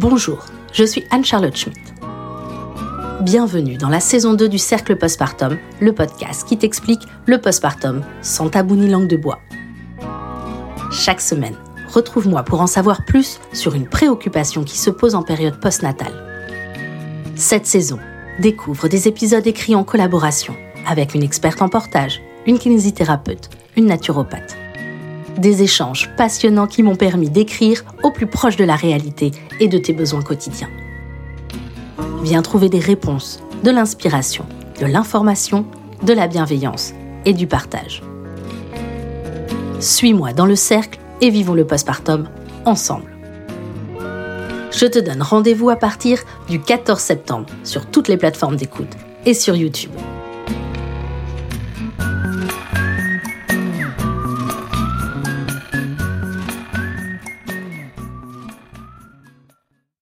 Bonjour, je suis Anne-Charlotte Schmitt. Bienvenue dans la saison 2 du Cercle Postpartum, le podcast qui t'explique le postpartum sans tabou ni langue de bois. Chaque semaine, retrouve-moi pour en savoir plus sur une préoccupation qui se pose en période postnatale. Cette saison, découvre des épisodes écrits en collaboration avec une experte en portage, une kinésithérapeute, une naturopathe. Des échanges passionnants qui m'ont permis d'écrire au plus proche de la réalité et de tes besoins quotidiens. Viens trouver des réponses, de l'inspiration, de l'information, de la bienveillance et du partage. Suis-moi dans le cercle et vivons le postpartum ensemble. Je te donne rendez-vous à partir du 14 septembre sur toutes les plateformes d'écoute et sur YouTube.